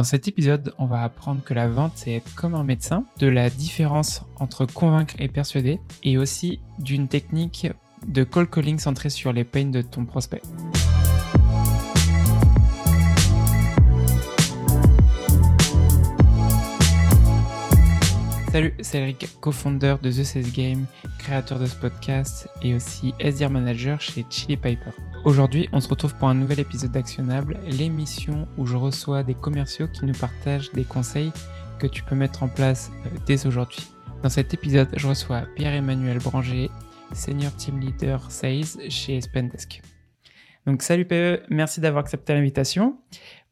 Dans cet épisode, on va apprendre que la vente, c'est être comme un médecin, de la différence entre convaincre et persuader, et aussi d'une technique de call calling centrée sur les pains de ton prospect. Salut, c'est Eric, co-founder de The Sales Game, créateur de ce podcast et aussi SDR Manager chez Chili Piper. Aujourd'hui, on se retrouve pour un nouvel épisode d'Actionnable, l'émission où je reçois des commerciaux qui nous partagent des conseils que tu peux mettre en place euh, dès aujourd'hui. Dans cet épisode, je reçois Pierre-Emmanuel Branger, Senior Team Leader Sales chez Spendesk. Donc salut PE, merci d'avoir accepté l'invitation.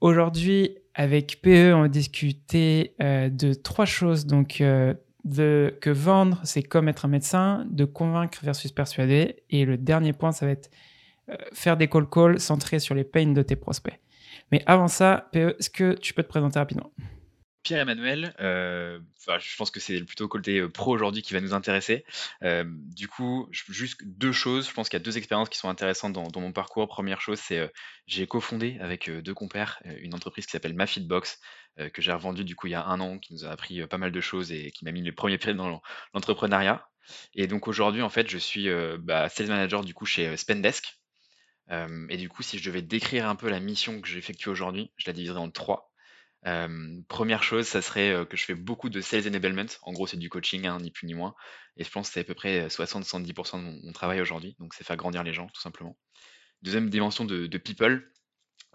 Aujourd'hui, avec PE, on va discuter euh, de trois choses. Donc, euh, de, que vendre, c'est comme être un médecin, de convaincre versus persuader. Et le dernier point, ça va être faire des call calls centrés sur les pains de tes prospects. Mais avant ça, PE, est-ce que tu peux te présenter rapidement? Pierre-Emmanuel, euh, je pense que c'est plutôt le côté euh, pro aujourd'hui qui va nous intéresser. du coup, juste deux choses. Je pense qu'il y a deux expériences qui sont intéressantes dans, mon parcours. Première chose, c'est j'ai cofondé avec deux compères une entreprise qui s'appelle MaFitbox, que j'ai revendue du coup il y a un an, qui nous a appris pas mal de choses et qui m'a mis les premiers pieds dans l'entrepreneuriat. Et donc aujourd'hui, en fait, je suis bah, sales manager du coup chez Spendesk, et du coup, si je devais décrire un peu la mission que j'effectue aujourd'hui, je la diviserais en trois. première chose, ça serait que je fais beaucoup de sales enablement. En gros, c'est du coaching, hein, ni plus ni moins. Et je pense que c'est à peu près 60-70% de mon, travail aujourd'hui. Donc, c'est faire grandir les gens, tout simplement. Deuxième dimension de, people.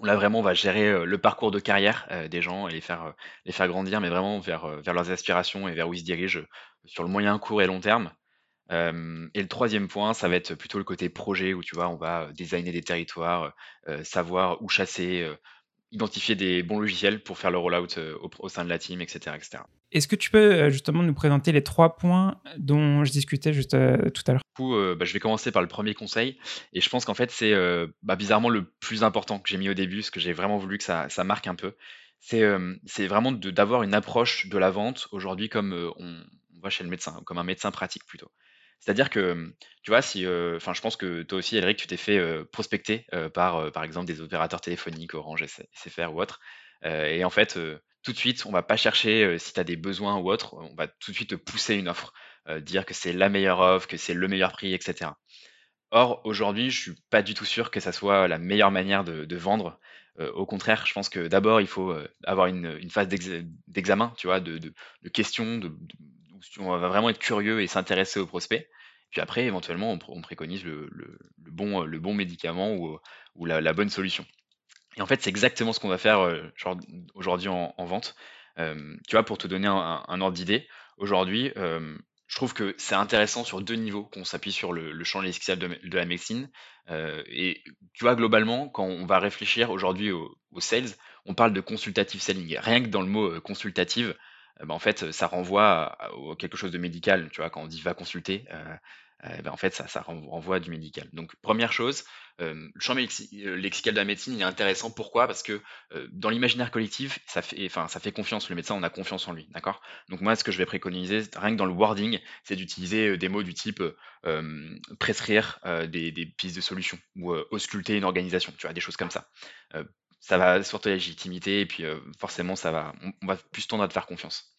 Là, vraiment, on va gérer le parcours de carrière des gens et les faire, les faire grandir, mais vraiment vers, vers leurs aspirations et vers où ils se dirigent sur le moyen, court et long terme et le troisième point, ça va être plutôt le côté projet où tu vois, on va designer des territoires, savoir où chasser, identifier des bons logiciels pour faire le rollout au, sein de la team, etc. etc. Est-ce que tu peux justement nous présenter les trois points dont je discutais juste tout à l'heure? Du coup, bah, je vais commencer par le premier conseil. Et je pense qu'en fait, c'est bah, bizarrement le plus important que j'ai mis au début, parce que j'ai vraiment voulu que ça, ça marque un peu. C'est c'est vraiment d'avoir une approche de la vente aujourd'hui comme on, on va chez le médecin, comme un médecin pratique plutôt. C'est-à-dire que, tu vois, si, enfin, je pense que toi aussi, Elric, tu t'es fait prospecter par, par exemple, des opérateurs téléphoniques, Orange, SFR ou autre. et en fait, tout de suite, on va pas chercher si tu as des besoins ou autre, on va tout de suite te pousser une offre, dire que c'est la meilleure offre, que c'est le meilleur prix, etc. Or, aujourd'hui, je suis pas du tout sûr que ça soit la meilleure manière de, vendre. au contraire, je pense que d'abord, il faut avoir une, phase d'examen, tu vois, de, de questions, de, on va vraiment être curieux et s'intéresser au prospect. Puis après, éventuellement, on, préconise le, bon, médicament ou, la, bonne solution. Et en fait, c'est exactement ce qu'on va faire euh, aujourd'hui en, vente. Euh, tu vois, pour te donner un, ordre d'idée, aujourd'hui, euh, je trouve que c'est intéressant sur deux niveaux qu'on s'appuie sur le, champ lexical de, la médecine. et tu vois, globalement, quand on va réfléchir aujourd'hui au, sales, on parle de consultative selling. Rien que dans le mot consultative, euh, bah, en fait, ça renvoie à, quelque chose de médical. Tu vois, quand on dit va consulter, euh, euh, bah, en fait, ça, renvoie du médical. Donc, première chose, le champ lexical de la médecine, il est intéressant. Pourquoi? Parce que dans l'imaginaire collectif, ça fait, confiance. Le médecin, on a confiance en lui, d'accord? Donc moi, ce que je vais préconiser, rien que dans le wording, c'est d'utiliser des mots du type prescrire des, pistes de solutions ou ausculter une organisation, tu vois, des choses comme ça ça va sortir la légitimité et puis forcément ça va on, va plus tendre à te faire confiance.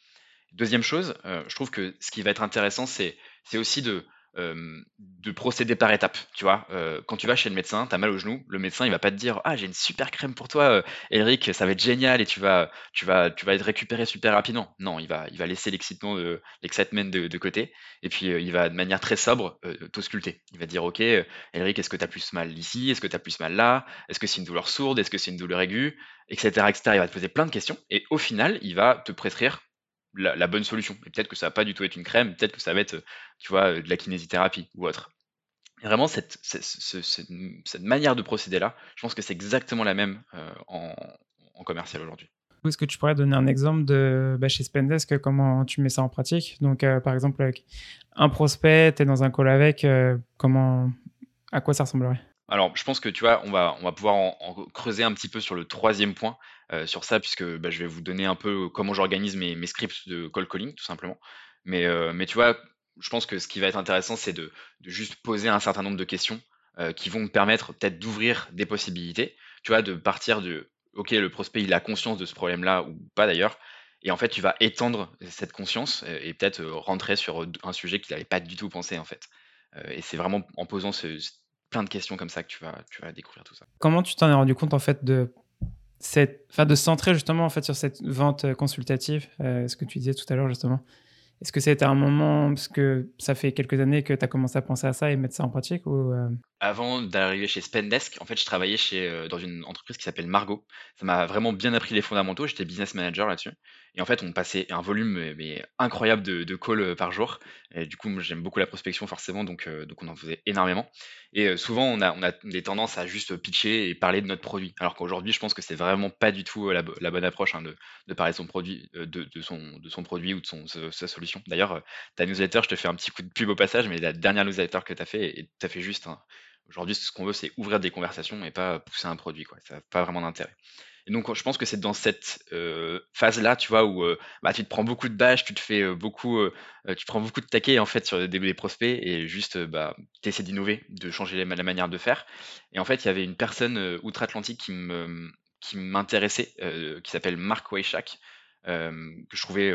Deuxième chose, je trouve que ce qui va être intéressant c'est c'est aussi de de procéder par étapes. Tu vois, quand tu vas chez le médecin, tu as mal au genou, le médecin il va pas te dire ah j'ai une super crème pour toi, Eric, ça va être génial et tu vas tu vas tu vas être récupéré super rapidement. Non, il va il va laisser l'excitement de l'excitement de, côté et puis il va de manière très sobre t'ausculter. Il va dire ok Eric, est-ce que tu as plus mal ici, est-ce que tu as plus mal là, est-ce que c'est une douleur sourde, est-ce que c'est une douleur aiguë, etc., etc. Il va te poser plein de questions et au final il va te prescrire la, bonne solution. Et peut-être que ça va pas du tout être une crème, peut-être que ça va être, tu vois, de la kinésithérapie ou autre. vraiment, cette, cette, manière de procéder là, je pense que c'est exactement la même euh, en, commercial aujourd'hui. Est-ce que tu pourrais donner un exemple de bah, chez Spendesk, comment tu mets ça en pratique? Donc, euh, par exemple, avec un prospect, tu es dans un call avec, euh, comment, à quoi ça ressemblerait? Alors, je pense que tu vois, on va, on va pouvoir en, creuser un petit peu sur le troisième point, euh, sur ça, puisque bah, je vais vous donner un peu comment j'organise mes, scripts de call calling, tout simplement. Mais, euh, mais tu vois, je pense que ce qui va être intéressant, c'est de, juste poser un certain nombre de questions euh, qui vont me permettre peut-être d'ouvrir des possibilités, tu vois, de partir de OK, le prospect, il a conscience de ce problème-là ou pas d'ailleurs et en fait, tu vas étendre cette conscience et peut-être, rentrer sur, un sujet qu'il n'avait pas du tout pensé, en fait. Et c'est vraiment en posant ce plein de questions comme ça que tu vas tu vas découvrir tout ça. Comment tu t'en es rendu compte, en fait, de cette de se centrer justement, en fait, sur cette vente, consultative, heu, ce que tu disais tout à l'heure, justement? Est-ce que c'était un moment parce que ça fait quelques années que tu as commencé à penser à ça et mettre ça en pratique ou, heu? Avant d'arriver chez Spendesk, en fait, je travaillais chez, dans une entreprise qui s'appelle Margot. Ça m'a vraiment bien appris les fondamentaux, j'étais business manager là-dessus et en fait, on passait un volume, mais incroyable de calls, heu, par jour et du coup, j'aime beaucoup la prospection forcément donc donc on en faisait énormément et souvent on a des tendances à juste pitcher et parler de notre produit. Alors qu'aujourd'hui, je pense que c'est vraiment pas du tout, la bonne approche, hein, de de parler de son produit, de son produit ou de sa solution. D'ailleurs, ta newsletter, je te fais un petit coup de pub au passage, mais la dernière newsletter que tu as fait est tout à fait juste, hein. Aujourd'hui, ce qu'on veut, c'est ouvrir des conversations et pas pousser un produit. Ça n'a pas vraiment d'intérêt. Et donc, je pense que c'est dans cette euh, phase-là, tu vois, où euh, bah, tu te prends beaucoup de bâches, tu te fais euh, beaucoup, tu prends beaucoup de taquets en fait sur des, prospects et juste, bah, tu essaies d'innover, de changer la, manière de faire. Et en fait, il y avait une personne outre-Atlantique qui me, qui m'intéressait, qui s'appelle Mark Weishak, que je trouvais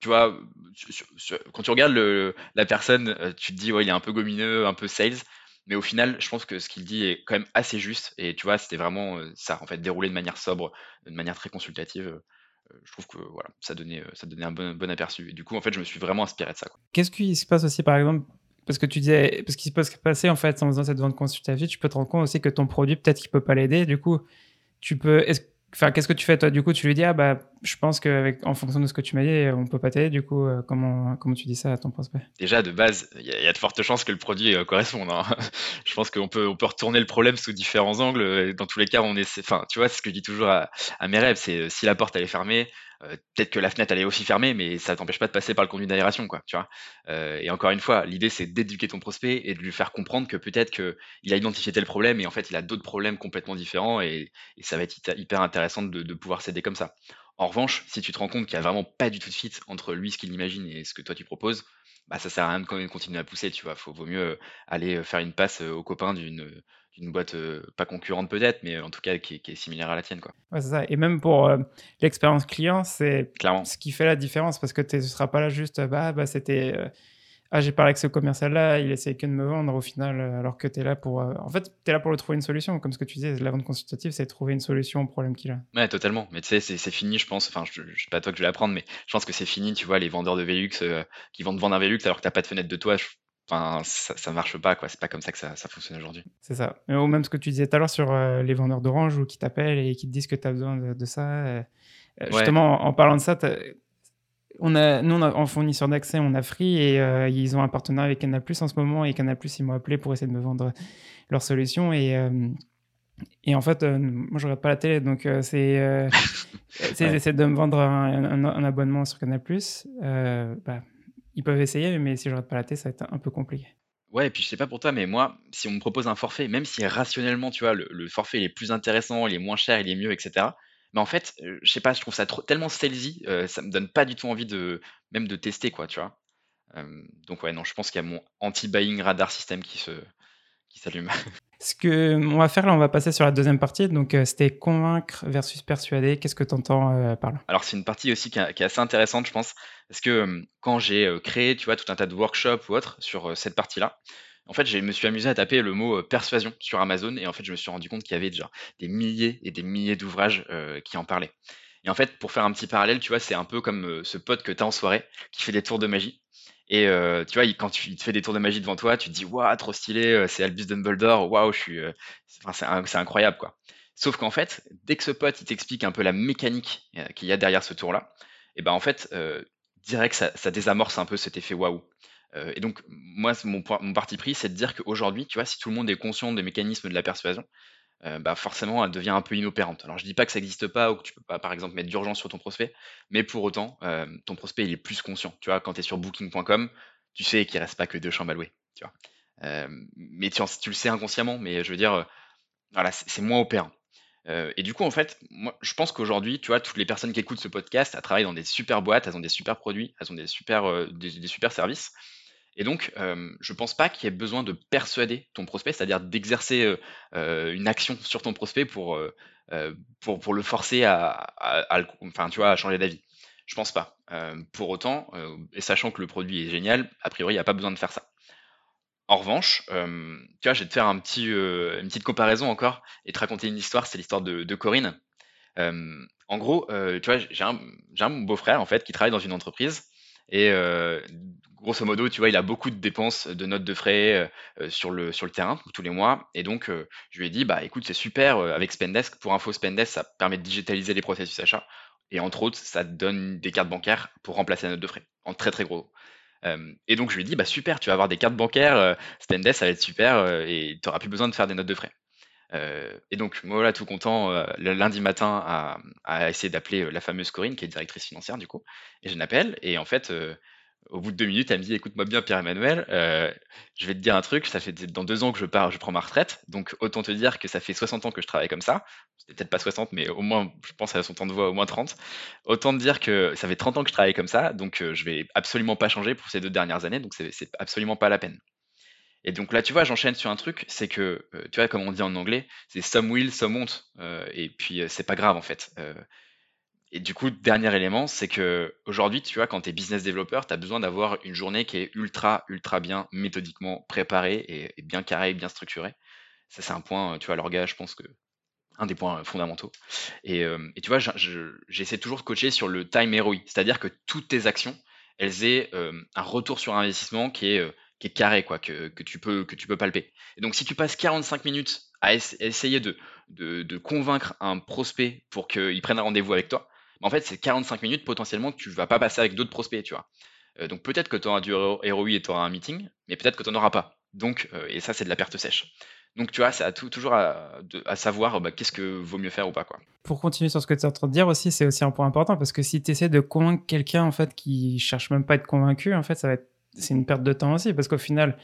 tu vois, quand tu regardes la personne, tu te dis, ouais, il est un peu gomineux, un peu sales. Mais au final, je pense que ce qu'il dit est quand même assez juste. Et tu vois, c'était vraiment ça, en fait, déroulé de manière sobre, de manière très consultative. je trouve que voilà, ça donnait, ça donnait un bon, bon aperçu. Et du coup, en fait, je me suis vraiment inspiré de ça. Qu'est-ce qui se passe aussi, par exemple, parce que tu disais, parce qu'il peut se passer en fait en faisant cette vente consultative, tu peux te rendre compte aussi que ton produit peut-être qu'il peut pas l'aider. Du coup, tu peux, Enfin, qu'est-ce que tu fais toi Du coup, tu lui dis ah bah je pense qu'en fonction de ce que tu m'as dit, on peut pas t'aider. Du coup, euh, comment comment tu dis ça à ton prospect? Déjà de base, il y, a de fortes chances que le produit euh, corresponde. Hein. je pense qu'on peut on peut retourner le problème sous différents angles. Dans tous les cas, on est, enfin, tu vois, c'est ce que je dis toujours à, à mes rêves, c'est si la porte elle est fermée, euh, peut-être que la fenêtre elle est aussi fermée, mais ça t'empêche pas de passer par le conduit d'aération, quoi. Tu vois. Euh, et encore une fois, l'idée c'est d'éduquer ton prospect et de lui faire comprendre que peut-être qu'il a identifié tel problème et en fait il a d'autres problèmes complètement différents et, ça va être hyper intéressant de, pouvoir s'aider comme ça. En revanche, si tu te rends compte qu'il n'y a vraiment pas du tout de fit entre lui, ce qu'il imagine et ce que toi tu proposes, bah ça sert à rien de continuer à pousser, tu vois. Faut, vaut mieux aller faire une passe aux copains d'une d'une boîte euh, pas concurrente peut-être, mais en tout cas qui, est similaire à la tienne. Quoi. Ouais, c'est ça. Et même pour euh, l'expérience client, c'est ce qui fait la différence parce que tu ne seras pas là juste, bah, bah c'était. Euh, ah, j'ai parlé avec ce commercial-là, il essaie que de me vendre au final, alors que tu es là pour. en fait, tu es là pour lui trouver une solution. Comme ce que tu disais, la vente consultative, c'est trouver une solution au problème qu'il a. Ouais, totalement. Mais tu sais, c'est fini, je pense. Enfin, je, ne sais pas toi que je vais l'apprendre, mais je pense que c'est fini, tu vois, les vendeurs de Velux qui vont te vendre un Velux alors que tu n'as pas de fenêtre de toi. Enfin, ça, ça marche pas, quoi. C'est pas comme ça que ça, fonctionne aujourd'hui. C'est ça. Ou même ce que tu disais tout à l'heure sur euh, les vendeurs d'orange ou qui t'appellent et qui te disent que tu as besoin de, ça. Euh, euh, justement, en, parlant de ça, on a, nous, en fournisseur d'accès, on a Free et ils ont un partenariat avec Canal en ce moment. Et Canal ils m'ont appelé pour essayer de me vendre leur solution. Et, et en fait, moi, je regarde pas la télé. Donc, c'est. Ils essaient de me vendre un, un abonnement sur Canal bah, ils peuvent essayer, mais si je rate pas la tête, ça va être un peu compliqué. Ouais, et puis je sais pas pour toi, mais moi, si on me propose un forfait, même si rationnellement, tu vois, le, forfait est plus intéressant, il est moins cher, il est mieux, etc. Mais en fait, euh, je sais pas, je trouve ça tellement salesy, euh, ça me donne pas du tout envie de même de tester, quoi, tu vois. Euh, donc ouais, non, je pense qu'il y a mon anti-buying radar system qui se qui s'allume. Ce que on va faire là, on va passer sur la deuxième partie. Donc, euh, c'était convaincre versus persuader. Qu'est-ce que tu entends euh, par là? Alors, c'est une partie aussi qui, est assez intéressante, je pense, parce que euh, quand j'ai créé, tu vois, tout un tas de workshops ou autres sur cette partie-là, en fait, je me suis amusé à taper le mot persuasion sur Amazon et en fait, je me suis rendu compte qu'il y avait déjà des milliers et des milliers d'ouvrages qui en parlaient. Et en fait, pour faire un petit parallèle, tu vois, c'est un peu comme ce pote que tu as en soirée qui fait des tours de magie et euh, tu vois, quand il te fait des tours de magie devant toi, tu te dis waouh, trop stylé, euh, c'est Albus Dumbledore, waouh, je suis, euh, c'est incroyable quoi. Sauf qu'en fait, dès que ce pote il t'explique un peu la mécanique qu'il y a derrière ce tour-là, et ben en fait, direct ça, ça, désamorce un peu cet effet waouh. et donc moi, mon, mon parti pris, c'est de dire qu'aujourd'hui, tu vois, si tout le monde est conscient des mécanismes de la persuasion, euh, bah forcément, elle devient un peu inopérante. Alors, je dis pas que ça n'existe pas ou que tu peux pas, par exemple, mettre d'urgence sur ton prospect, mais pour autant, euh, ton prospect, il est plus conscient. Tu vois, quand tu es sur booking.com, tu sais qu'il reste pas que deux chambres à louer. Tu vois. Euh, mais tu, le sais inconsciemment, mais je veux dire, voilà, c'est moins opérant. et du coup, en fait, moi, je pense qu'aujourd'hui, tu vois, toutes les personnes qui écoutent ce podcast, elles travaillent dans des super boîtes, elles ont des super produits, elles ont des super, des super services. Et donc, je pense pas qu'il y ait besoin de persuader ton prospect, c'est-à-dire d'exercer une action sur ton prospect pour, pour, le forcer à, tu vois, à changer d'avis. Je pense pas. pour autant, et sachant que le produit est génial, a priori, il n'y a pas besoin de faire ça. En revanche, tu vois, je vais te faire une petite comparaison encore et te raconter une histoire, c'est l'histoire de, de Corinne. en gros, tu vois, j'ai un, un beau-frère en fait qui travaille dans une entreprise et grosso modo, tu vois, il a beaucoup de dépenses de notes de frais sur, le, terrain tous les mois. Et donc, je lui ai dit, bah écoute, c'est super avec Spendesk. Pour info, Spendesk, ça permet de digitaliser les processus achats. Et entre autres, ça donne des cartes bancaires pour remplacer la note de frais en très très gros. et donc, je lui ai dit, bah super, tu vas avoir des cartes bancaires, Spendesk, ça va être super et tu n'auras plus besoin de faire des notes de frais. Et donc, moi, voilà, tout content, le lundi matin, à, essayer d'appeler la fameuse Corinne, qui est directrice financière, du coup. Et je l'appelle, et en fait, au bout de deux minutes, elle me dit écoute-moi bien, Pierre-Emmanuel, euh, je vais te dire un truc. Ça fait dans deux ans que je pars, je prends ma retraite. Donc autant te dire que ça fait 60 ans que je travaille comme ça. C'est peut-être pas 60, mais au moins, je pense à son temps de voix, au moins 30. Autant te dire que ça fait 30 ans que je travaille comme ça. Donc euh, je vais absolument pas changer pour ces deux dernières années. Donc c'est absolument pas la peine. Et donc là, tu vois, j'enchaîne sur un truc, c'est que, euh, tu vois, comme on dit en anglais, c'est some will, some won't. et puis, c'est pas grave, en fait. Et du coup, dernier élément, c'est que aujourd'hui, tu vois, quand tu es business developer, tu as besoin d'avoir une journée qui est ultra, ultra bien méthodiquement préparée et, bien carrée, bien structurée. Ça, c'est un point, tu vois, l'orga, je pense que un des points fondamentaux. Et, euh, tu vois, j'essaie toujours de coacher sur le time ROI, c'est-à-dire que toutes tes actions, elles aient euh, un retour sur investissement qui est, euh, qui est carré, quoi, que, tu peux, que tu peux palper. Et donc, si tu passes 45 minutes à, essayer de, de, convaincre un prospect pour qu'il prenne un rendez-vous avec toi, en fait, c'est 45 minutes potentiellement que tu vas pas passer avec d'autres prospects, tu vois. Euh, donc peut-être que tu auras du ROI et tu auras un meeting, mais peut-être que tu n'en auras pas. Donc, euh, et ça, c'est de la perte sèche. Donc, tu vois, c'est toujours à, savoir bah, qu'est-ce que vaut mieux faire ou pas. Quoi. Pour continuer sur ce que tu es en train de dire aussi, c'est aussi un point important parce que si tu essaies de convaincre quelqu'un en fait qui cherche même pas à être convaincu, en fait, ça va être, c'est une perte de temps aussi parce qu'au final,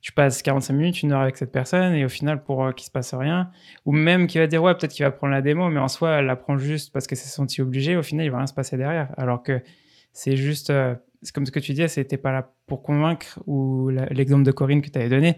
tu passes 45 minutes, une heure avec cette personne et au final, pour euh, qu'il se passe rien, ou même qu'il va dire ouais, peut-être qu'il va prendre la démo, mais en soi, elle la prend juste parce qu'elle s'est sentie obligée, au final, il va rien se passer derrière. Alors que c'est juste, euh, c'est comme ce que tu disais, c'était pas là pour convaincre, ou l'exemple de Corinne que tu avais donné,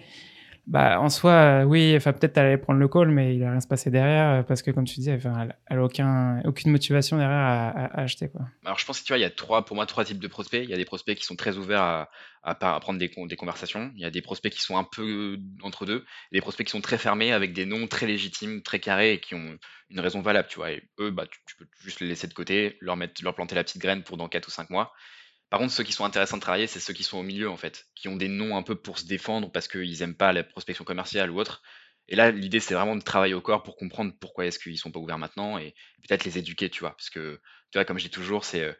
bah, en soi, oui, enfin, peut-être elle allait prendre le call, mais il va rien se passer derrière euh, parce que, comme tu disais, elle, elle a aucun, aucune motivation derrière à, acheter. Quoi. Alors, je pense que tu vois, il y a trois, pour moi, trois types de prospects. Il y a des prospects qui sont très ouverts à, à, prendre des, des, conversations. Il y a des prospects qui sont un peu entre deux. Et des prospects qui sont très fermés avec des noms très légitimes, très carrés et qui ont une raison valable, tu vois. Eux, bah, tu, tu peux juste les laisser de côté, leur, mettre, leur planter la petite graine pour dans 4 ou 5 mois. Par contre, ceux qui sont intéressants de travailler, c'est ceux qui sont au milieu, en fait, qui ont des noms un peu pour se défendre parce qu'ils aiment pas la prospection commerciale ou autre. Et là, l'idée, c'est vraiment de travailler au corps pour comprendre pourquoi est-ce qu'ils sont pas ouverts maintenant et peut-être les éduquer, tu vois. Parce que, tu vois, comme je dis toujours, c'est euh,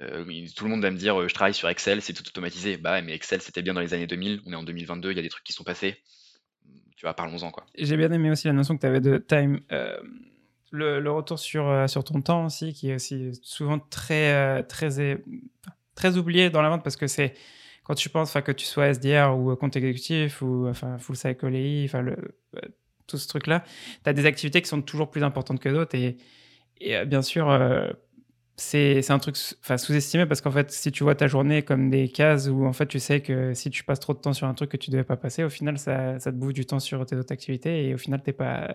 euh, tout le monde va me dire, euh, je travaille sur Excel, c'est tout automatisé. Bah, mais Excel, c'était bien dans les années 2000. On est en 2022, il y a des trucs qui sont passés. Tu vois, parlons-en, quoi. J'ai bien aimé aussi la notion que tu avais de time. le, retour sur, sur ton temps aussi, qui est aussi souvent très, très très oublié dans la vente parce que c'est quand tu penses que tu sois SDR ou compte exécutif ou enfin, full cycle AI, enfin, euh, tout ce truc-là, tu as des activités qui sont toujours plus importantes que d'autres. Et, euh, bien sûr, euh, c'est un truc sous-estimé parce qu'en fait, si tu vois ta journée comme des cases où en fait tu sais que si tu passes trop de temps sur un truc que tu devais pas passer, au final, ça, te bouffe du temps sur tes autres activités et au final, tu n'es pas,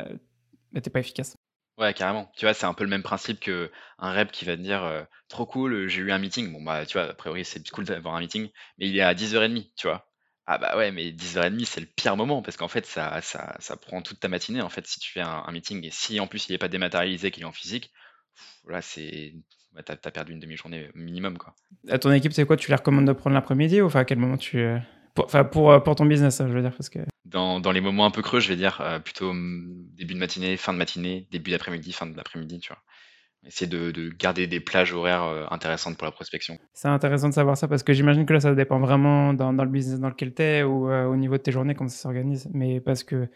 bah, pas efficace. Ouais, carrément. Tu vois, c'est un peu le même principe qu'un rep qui va te dire, «Trop cool, j'ai eu un meeting». Bon, bah, tu vois, a priori, c'est cool d'avoir un meeting, mais il est à 10:30, tu vois? Ah bah, ouais, mais 10:30, c'est le pire moment parce qu'en fait, ça ça ça prend toute ta matinée, en fait, si tu fais un meeting et si, en plus, il est pas dématérialisé, qu'il est en physique, là, c'est bah, tu as perdu une demi-journée minimum, quoi. À ton équipe, c'est quoi? Tu les recommandes de prendre l'après-midi ou enfin, à quel moment tu, Enfin, pour, pour, ton business, je veux dire, parce que dans, dans, les moments un peu creux, je vais dire euh, plutôt mm, début de matinée, fin de matinée, début d'après-midi, fin de l'après-midi, tu vois. Essayer de, de, garder des plages horaires euh, intéressantes pour la prospection. C'est intéressant de savoir ça parce que j'imagine que là, ça dépend vraiment dans, dans le business dans lequel tu es ou euh, au niveau de tes journées, comment ça s'organise. Mais parce que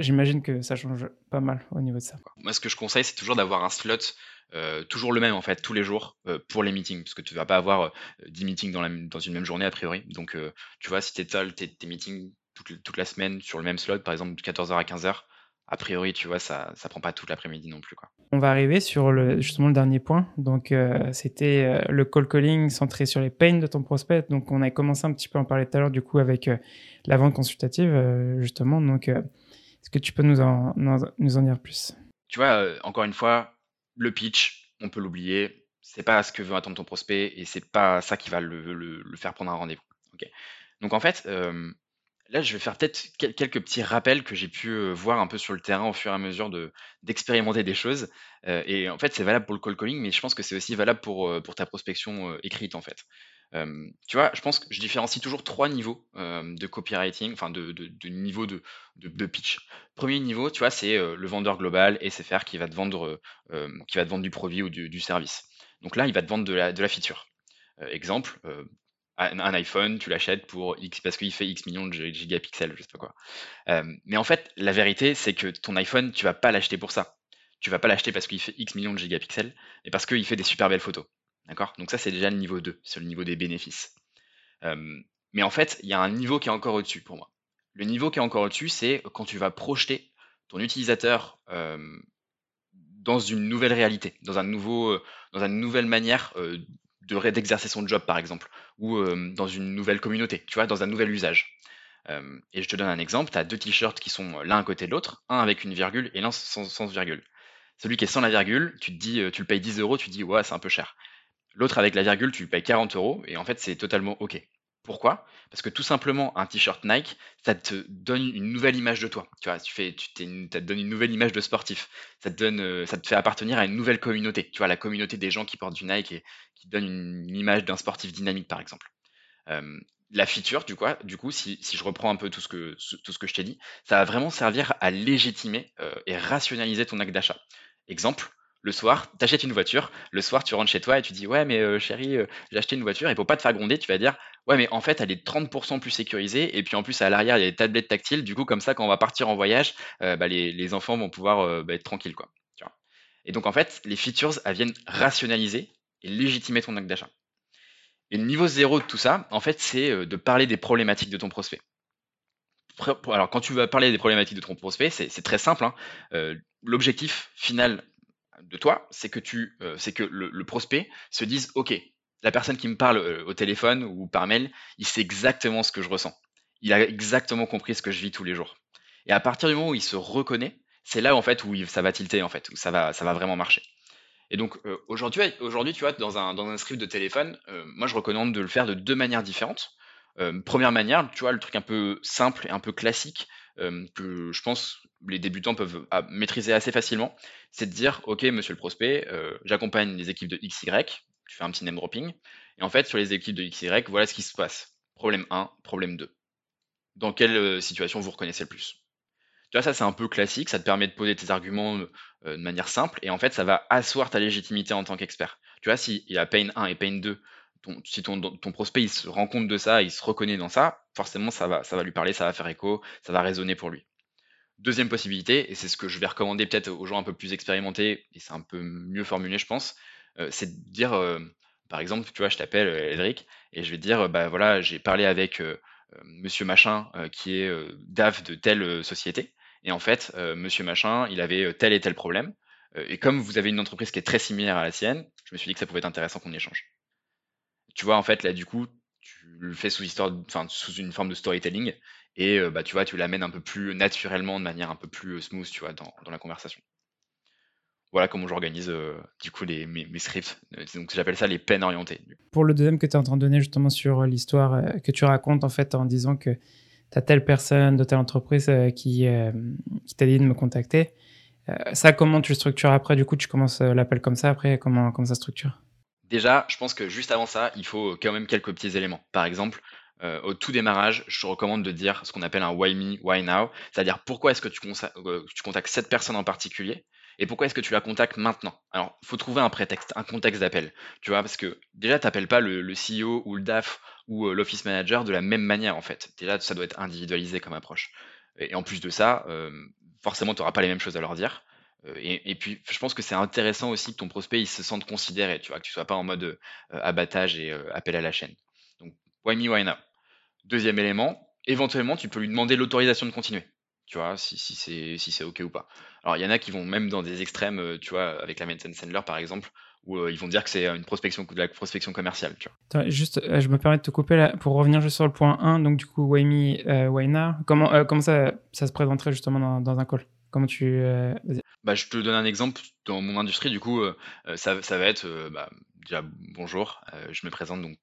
j'imagine que ça change pas mal au niveau de ça. Moi, ce que je conseille, c'est toujours d'avoir un slot toujours le même en fait tous les jours pour les meetings parce que tu vas pas avoir 10 meetings dans, la, dans, une même journée a priori donc tu vois si tu étales tes, tes meetings toute, la semaine sur le même slot, par exemple de 14h à 15h, a priori, tu vois, ça ça prend pas toute l'après-midi non plus, quoi. On va arriver sur le justement le dernier point. Donc, heu, c'était, heu, le cold calling centré sur les pains de ton prospect. Donc on a commencé un petit peu à en parler tout à l'heure du coup avec, heu, la vente consultative, justement. Donc, est-ce que tu peux nous en nous en dire plus? Tu vois, encore une fois, le pitch, on peut l'oublier. C'est pas ce que veut attendre ton prospect et c'est pas ça qui va le le le faire prendre un rendez-vous. Donc en fait, Là, je vais faire peut-être quel quelques petits rappels que j'ai pu, voir un peu sur le terrain au fur et à mesure de d'expérimenter des choses, et en fait, c'est valable pour le cold calling, mais je pense que c'est aussi valable pour, ta prospection, écrite, en fait. Tu vois, je pense que je différencie toujours 3 niveaux, de copywriting, enfin de de niveau de de pitch. Premier niveau, tu vois, c'est, le vendeur global SFR qui va te vendre, qui va te vendre du produit ou du service. Donc là, il va te vendre de la de la feature. Exemple, un iPhone, tu l'achètes pour X parce qu'il fait X millions de gigapixels, je sais pas quoi. Hem, mais en fait, la vérité, c'est que ton iPhone, tu vas pas l'acheter pour ça. Tu vas pas l'acheter parce qu'il fait X millions de gigapixels, mais parce qu'il fait des super belles photos. D'accord? Donc ça, c'est déjà le niveau 2, c'est le niveau des bénéfices. Hem, mais en fait, il y a un niveau qui est encore au-dessus pour moi. Le niveau qui est encore au-dessus, c'est quand tu vas projeter ton utilisateur, hem, dans une nouvelle réalité, dans un nouveau, dans une nouvelle manière, d'exercer son job, par exemple, ou euh, dans une nouvelle communauté, tu vois, dans un nouvel usage. Euh, et je te donne un exemple, tu as deux t-shirts qui sont l'un à côté de l'autre, un avec une virgule et l'un sans, virgule. Celui qui est sans la virgule, tu te dis, euh, tu le payes 10 euros, tu dis, ouais, c'est un peu cher. L'autre avec la virgule, tu le payes 40 euros, et en fait, c'est totalement OK. Pourquoi? Parce que tout simplement, un t-shirt Nike, ça te donne une nouvelle image de toi. Tu vois, tu ça te donne une nouvelle image de sportif. Ça te donne, euh, ça te fait appartenir à une nouvelle communauté. Tu vois, la communauté des gens qui portent du Nike et qui donnent une, image d'un sportif dynamique, par exemple. Euh, la feature, du coup, du coup si, je reprends un peu tout ce que, tout ce que je t'ai dit, ça va vraiment servir à légitimer euh, et rationaliser ton acte d'achat. Exemple, le soir, tu achètes une voiture, le soir tu rentres chez toi et tu dis ouais mais euh, chérie, euh, j'ai acheté une voiture et pour pas te faire gronder, tu vas dire ouais mais en fait elle est 30% plus sécurisée et puis en plus à l'arrière il y a des tablettes tactiles, du coup comme ça quand on va partir en voyage, euh, bah, les, enfants vont pouvoir bah, être tranquilles quoi. Et donc en fait les features elles viennent rationaliser et légitimer ton acte d'achat. Et le niveau zéro de tout ça, en fait, c'est de parler des problématiques de ton prospect. Alors, quand tu vas parler des problématiques de ton prospect, c'est très simple. Hein. L'objectif final de toi, c'est que tu, euh, c'est que le, prospect se dise, ok, la personne qui me parle euh, au téléphone ou par mail, il sait exactement ce que je ressens. Il a exactement compris ce que je vis tous les jours. Et à partir du moment où il se reconnaît, c'est là en fait où ça va tilter en fait, où ça va, ça va vraiment marcher. Et donc euh, aujourd'hui, aujourd'hui, tu vois, dans un, dans un script de téléphone, moi je recommande de le faire de deux manières différentes. Première manière, tu vois, le truc un peu simple et un peu classique, que je pense les débutants peuvent maîtriser assez facilement, c'est de dire, OK, monsieur le prospect, j'accompagne les équipes de XY, tu fais un petit name dropping, et en fait, sur les équipes de XY, voilà ce qui se passe. Problème 1, problème 2. Dans quelle situation vous reconnaissez le plus? Tu vois, ça c'est un peu classique, ça te permet de poser tes arguments de manière simple, et en fait, ça va asseoir ta légitimité en tant qu'expert. Tu vois, s'il y a pain 1 et pain 2, si ton, prospect se rend compte de ça, il se reconnaît dans ça, forcément ça va, lui parler, ça va faire écho, ça va résonner pour lui. Deuxième possibilité, et c'est ce que je vais recommander peut-être aux gens un peu plus expérimentés, et c'est un peu mieux formulé, je pense, euh, c'est de dire, euh, par exemple, tu vois, je t'appelle Edric, et je vais te dire, bah voilà, j'ai parlé avec euh, monsieur machin, qui est DAF de telle société, et en fait, monsieur machin, il avait tel et tel problème, et comme vous avez une entreprise qui est très similaire à la sienne, je me suis dit que ça pouvait être intéressant qu'on échange. Tu vois, en fait, là, du coup, tu le fais sous, histoire, sous une forme de storytelling, et bah, tu vois, tu l'amènes un peu plus naturellement, de manière un peu plus smooth, tu vois, dans, la conversation. Voilà comment j'organise du coup les, mes, scripts. Donc j'appelle ça les peines orientées. Pour le deuxième que tu es en train de donner justement sur l'histoire que tu racontes en fait en disant que tu as telle personne de telle entreprise qui, qui t'a dit de me contacter, ça comment tu le structures après? Du coup tu commences l'appel comme ça, après comment, comment ça structure? Déjà, je pense que juste avant ça, il faut quand même quelques petits éléments. Par exemple, euh, au tout démarrage, je te recommande de dire ce qu'on appelle un why me, why now, c'est-à-dire pourquoi est-ce que tu, euh, contactes cette personne en particulier et pourquoi est-ce que tu la contactes maintenant? Alors, il faut trouver un prétexte, un contexte d'appel, tu vois, parce que déjà, tu n'appelles pas le, CEO ou le DAF ou euh, l'office manager de la même manière, en fait. Déjà, ça doit être individualisé comme approche. Et, en plus de ça, forcément, tu n'auras pas les mêmes choses à leur dire. Et, puis, je pense que c'est intéressant aussi que ton prospect il se sente considéré, tu vois, que tu sois pas en mode abattage et appel à la chaîne. Donc, why me, why now Deuxième élément, éventuellement, tu peux lui demander l'autorisation de continuer. tu vois, si, si c'est OK ou pas. Alors, il y en a qui vont même dans des extrêmes, tu vois, avec la maintenance handler, par exemple, où ils vont dire que c'est une prospection, de la prospection commerciale, tu vois. juste, je me permets de te couper là, pour revenir juste sur le point 1, donc du coup, Waimi, Waina, comment, comment ça, se présenterait justement dans un call? Comment tu... Bah, je te donne un exemple. Dans mon industrie, du coup, ça, ça va être, bah, déjà, bonjour, je me présente donc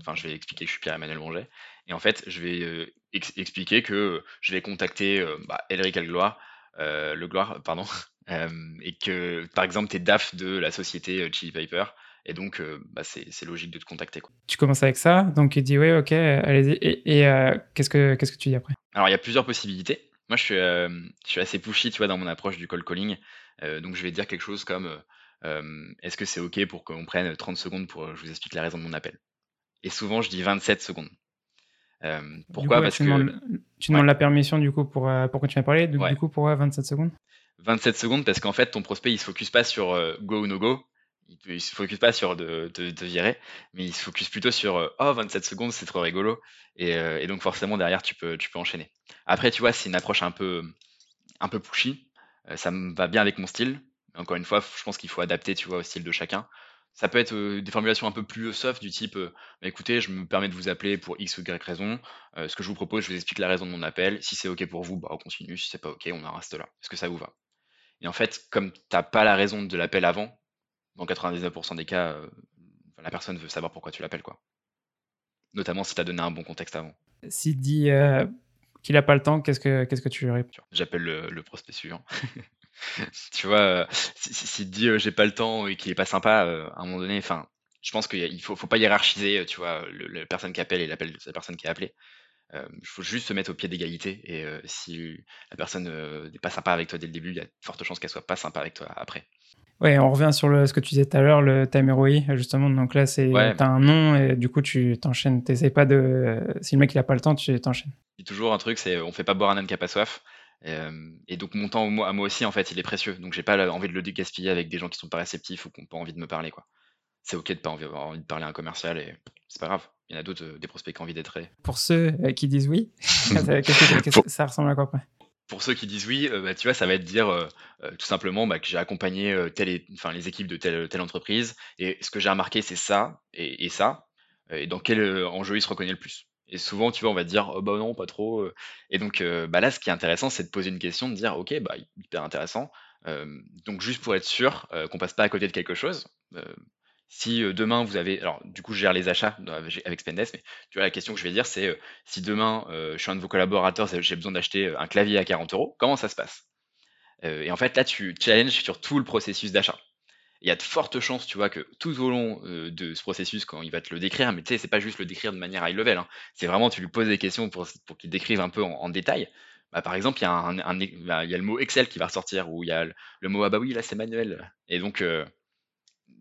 enfin, je vais expliquer que je suis Pierre-Emmanuel Bonget. Et en fait, je vais expliquer que je vais contacter bah, Elric Algloire, le Gloire, pardon, et que par exemple, tu es DAF de la société Chili Piper. Et donc, bah, c'est logique de te contacter. Quoi. Tu commences avec ça, donc il dit oui, ok, allez-y. Et, qu'est-ce que qu'est-ce que tu dis après? Alors, il y a plusieurs possibilités. Moi, je suis, je suis assez pushy, tu vois, dans mon approche du call calling. donc, je vais dire quelque chose comme est-ce que c'est OK pour qu'on prenne 30 secondes pour je vous explique la raison de mon appel? Et souvent, je dis 27 secondes. Euh, pourquoi? Parce tu que demandes, tu demandes la permission du coup pour, euh, pour continuer à parler. Du, du coup, pourquoi 27 secondes? 27 secondes parce qu'en fait, ton prospect, il se focus pas sur euh, go ou no go. Il, se focus pas sur de, de, virer, mais il se focus plutôt sur oh 27 secondes, c'est trop rigolo. Et, et, donc forcément derrière, tu peux, tu peux enchaîner. Après, tu vois, c'est une approche un peu, un peu pushy. ça me va bien avec mon style. Encore une fois, je pense qu'il faut adapter, tu vois, au style de chacun. Ça peut être des formulations un peu plus soft du type «Bah, écoutez, je me permets de vous appeler pour X ou Y raison. ce que je vous propose, je vous explique la raison de mon appel. Si c'est OK pour vous, bah, on continue. Si c'est pas OK, on en reste là. Est-ce que ça vous va? Et en fait, comme tu n'as pas la raison de l'appel avant, dans 99% des cas, la personne veut savoir pourquoi tu l'appelles. quoi. Notamment si tu as donné un bon contexte avant. S'il dit qu'il n'a pas le temps, qu'est-ce que, qu'est-ce que tu lui réponds? J'appelle le prospect suivant. tu vois, euh, s'il si, te dit j'ai pas le temps et qu'il est pas sympa, à un moment donné, enfin, je pense qu'il faut, faut pas hiérarchiser, tu vois, la personne qui appelle et l'appel de la personne qui est appelée. Il faut juste se mettre au pied d'égalité et si la personne n'est pas sympa avec toi dès le début, il y a de fortes chances qu'elle soit pas sympa avec toi après. Ouais, on revient sur le, ce que tu disais tout à l'heure, le time ROI, justement. Donc là, c'est t'as un nom et du coup, tu t'enchaînes. T'essayes pas de. Si le mec il a pas le temps, tu t'enchaînes. Toujours un truc, c'est on fait pas boire un âne qui a pas soif. Et, donc mon temps à moi aussi, en fait, il est précieux. Donc j'ai pas envie de le gaspiller avec des gens qui sont pas réceptifs ou qui n'ont pas envie de me parler. quoi. C'est ok de pas avoir envie de parler à un commercial et c'est pas grave. Il y en a d'autres, euh, des prospects qui ont envie d'être. Pour ceux euh, qui disent oui, ça ressemble à quoi après pour ceux qui disent oui, euh, bah, tu vois, ça va être dire tout simplement bah, que j'ai accompagné les équipes de telle, entreprise et ce que j'ai remarqué, c'est ça et, ça. Et dans quel enjeu il se reconnaît le plus? Et souvent, tu vois, on va dire, oh, bah non, pas trop. Et donc, bah là, ce qui est intéressant, c'est de poser une question, de dire, ok, bah hyper intéressant. donc, juste pour être sûr qu'on passe pas à côté de quelque chose. Si demain vous avez, alors du coup, je gère les achats avec Spendesk, mais tu vois, la question que je vais dire, c'est si demain je suis un de vos collaborateurs, j'ai besoin d'acheter un clavier à 40 euros, comment ça se passe? Et en fait, là, tu challenges sur tout le processus d'achat il y a de fortes chances, tu vois, que tout au long de ce processus, quand il va te le décrire, mais tu sais, c'est pas juste le décrire de manière high level, hein, c'est vraiment, tu lui poses des questions pour, pour qu'il décrive un peu en, détail. Bah, par exemple, il y, a un, bah, il y a le mot Excel qui va ressortir, ou il y a le, mot Ah bah oui, là c'est manuel. Et donc,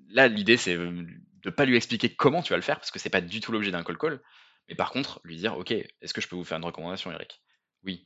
là, l'idée, c'est de pas lui expliquer comment tu vas le faire, parce que c'est pas du tout l'objet d'un call call, mais par contre, lui dire Ok, est-ce que je peux vous faire une recommandation, Eric? Oui,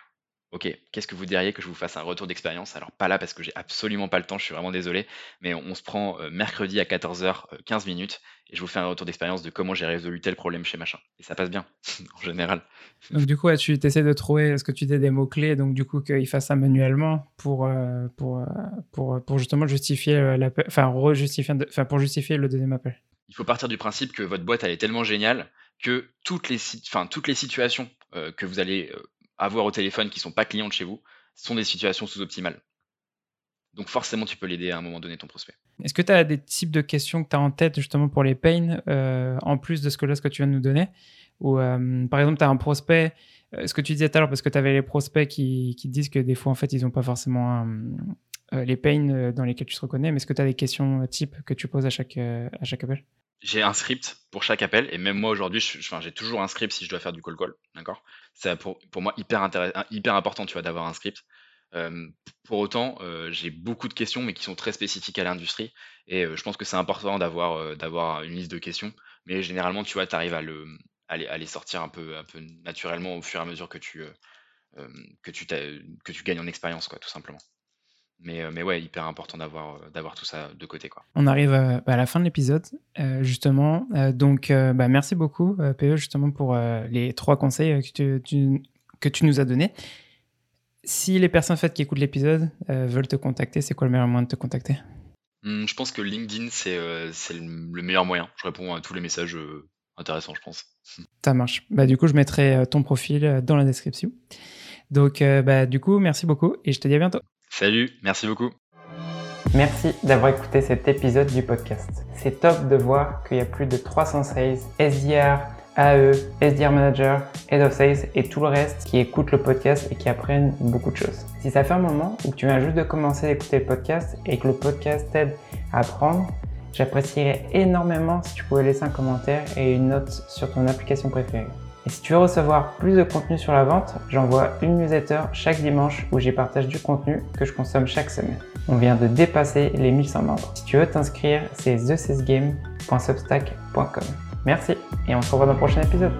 Ok, qu'est-ce que vous diriez que je vous fasse un retour d'expérience? Alors pas là parce que j'ai absolument pas le temps, je suis vraiment désolé, mais on, se prend euh, mercredi à 14h 15 euh, minutes et je vous fais un retour d'expérience de comment j'ai résolu tel problème chez machin. Et ça passe bien, en général. Donc du coup, tu essaies de trouver ce que tu dis des mots-clés, donc du coup qu'il fasse ça manuellement pour, euh, pour, pour, pour, justement justifier l'appel, enfin, enfin pour justifier le deuxième appel? Il faut partir du principe que votre boîte elle est tellement géniale que toutes les, enfin, toutes les situations que vous allez avoir au téléphone qui sont pas clients de chez vous sont des situations sous-optimales. Donc forcément, tu peux l'aider à un moment donné, ton prospect. Est-ce que tu as des types de questions que tu as en tête justement pour les pains, euh, en plus de ce que là, ce que tu viens de nous donner? Ou euh, par exemple, tu as un prospect, euh, ce que tu disais tout à l'heure, parce que tu avais les prospects qui, qui, disent que des fois, en fait, ils n'ont pas forcément les pains dans lesquels tu te reconnais, mais est-ce que tu as des questions types que tu poses à chaque, à chaque appel? J'ai un script pour chaque appel, et même moi aujourd'hui, j'ai toujours un script si je dois faire du call call, d'accord? C'est pour, pour moi hyper, hyper important, tu vois, d'avoir un script. pour autant, j'ai beaucoup de questions, mais qui sont très spécifiques à l'industrie, et je pense que c'est important d'avoir une liste de questions, mais généralement, tu vois, tu arrives à, le, à les, sortir un peu, un peu naturellement au fur et à mesure que tu, que tu, que tu gagnes en expérience, quoi, tout simplement. Mais, euh, mais ouais, hyper important d'avoir euh, d'avoir tout ça de côté. Quoi. On arrive euh, à la fin de l'épisode, justement. donc, bah, merci beaucoup, PE, justement, pour les trois conseils que tu, que tu nous as donnés. Si les personnes fait, qui écoutent l'épisode euh, veulent te contacter, c'est quoi le meilleur moyen de te contacter? Mmh, Je pense que LinkedIn, c'est le meilleur moyen. Je réponds à tous les messages intéressants, je pense. Ça marche. Bah, du coup, je mettrai ton profil dans la description. Donc, bah, du coup, merci beaucoup et je te dis à bientôt. Salut, merci beaucoup. Merci d'avoir écouté cet épisode du podcast. C'est top de voir qu'il y a plus de 300 sales, SDR, AE, SDR Manager, Head of Sales et tout le reste qui écoutent le podcast et qui apprennent beaucoup de choses. Si ça fait un moment ou tu viens juste de commencer à écouter le podcast et que le podcast t'aide à apprendre, j'apprécierais énormément si tu pouvais laisser un commentaire et une note sur ton application préférée. Et si tu veux recevoir plus de contenu sur la vente, j'envoie une newsletter chaque dimanche où j'y partage du contenu que je consomme chaque semaine. On vient de dépasser les 1100 membres. Si tu veux t'inscrire, c'est thecesgame.substack.com. Merci et on se revoit dans le prochain épisode.